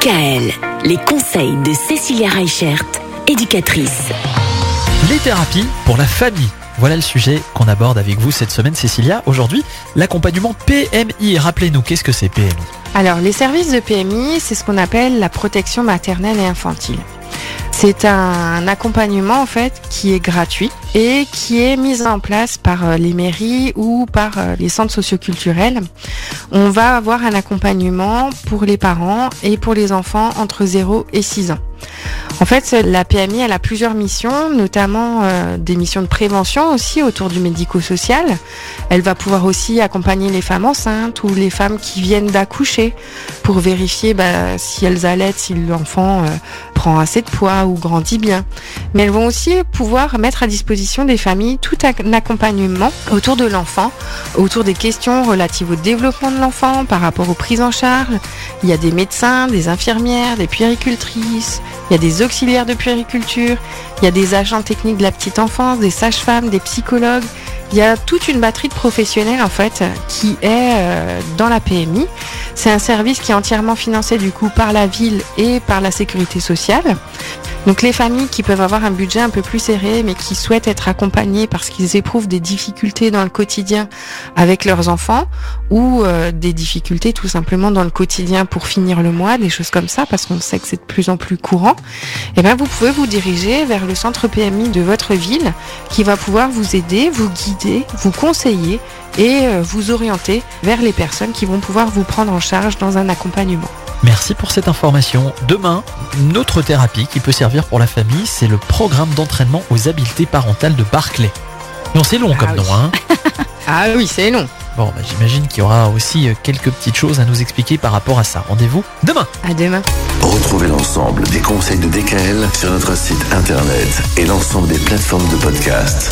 DKL, les conseils de Cécilia Reichert, éducatrice. Les thérapies pour la famille. Voilà le sujet qu'on aborde avec vous cette semaine, Cécilia. Aujourd'hui, l'accompagnement PMI. Rappelez-nous, qu'est-ce que c'est PMI Alors, les services de PMI, c'est ce qu'on appelle la protection maternelle et infantile. C'est un accompagnement en fait qui est gratuit et qui est mis en place par euh, les mairies ou par euh, les centres socioculturels. On va avoir un accompagnement pour les parents et pour les enfants entre 0 et 6 ans. En fait, la PMI, elle a plusieurs missions, notamment euh, des missions de prévention aussi autour du médico-social. Elle va pouvoir aussi accompagner les femmes enceintes ou les femmes qui viennent d'accoucher pour vérifier bah, si elles allaitent, si l'enfant euh, prend assez de poids ou grandit bien. Mais elles vont aussi pouvoir mettre à disposition des familles tout un accompagnement autour de l'enfant, autour des questions relatives au développement de l'enfant par rapport aux prises en charge. Il y a des médecins, des infirmières, des puéricultrices, il y a des auxiliaires de puériculture, il y a des agents techniques de la petite enfance, des sages-femmes, des psychologues. Il y a toute une batterie de professionnels en fait qui est euh, dans la PMI. C'est un service qui est entièrement financé du coup par la ville et par la sécurité sociale. Donc les familles qui peuvent avoir un budget un peu plus serré mais qui souhaitent être accompagnées parce qu'ils éprouvent des difficultés dans le quotidien avec leurs enfants ou euh, des difficultés tout simplement dans le quotidien pour finir le mois, des choses comme ça parce qu'on sait que c'est de plus en plus courant, eh bien vous pouvez vous diriger vers le centre PMI de votre ville qui va pouvoir vous aider, vous guider, vous conseiller et euh, vous orienter vers les personnes qui vont pouvoir vous prendre en charge dans un accompagnement. Merci pour cette information. Demain, notre thérapie qui peut servir pour la famille, c'est le programme d'entraînement aux habiletés parentales de Barclay. Non, c'est long Ah comme oui. nom, hein Ah oui, c'est long. Bon, bah, j'imagine qu'il y aura aussi euh, quelques petites choses à nous expliquer par rapport à ça. Rendez-vous demain À demain. Retrouvez l'ensemble des conseils de DKL sur notre site internet et l'ensemble des plateformes de podcast.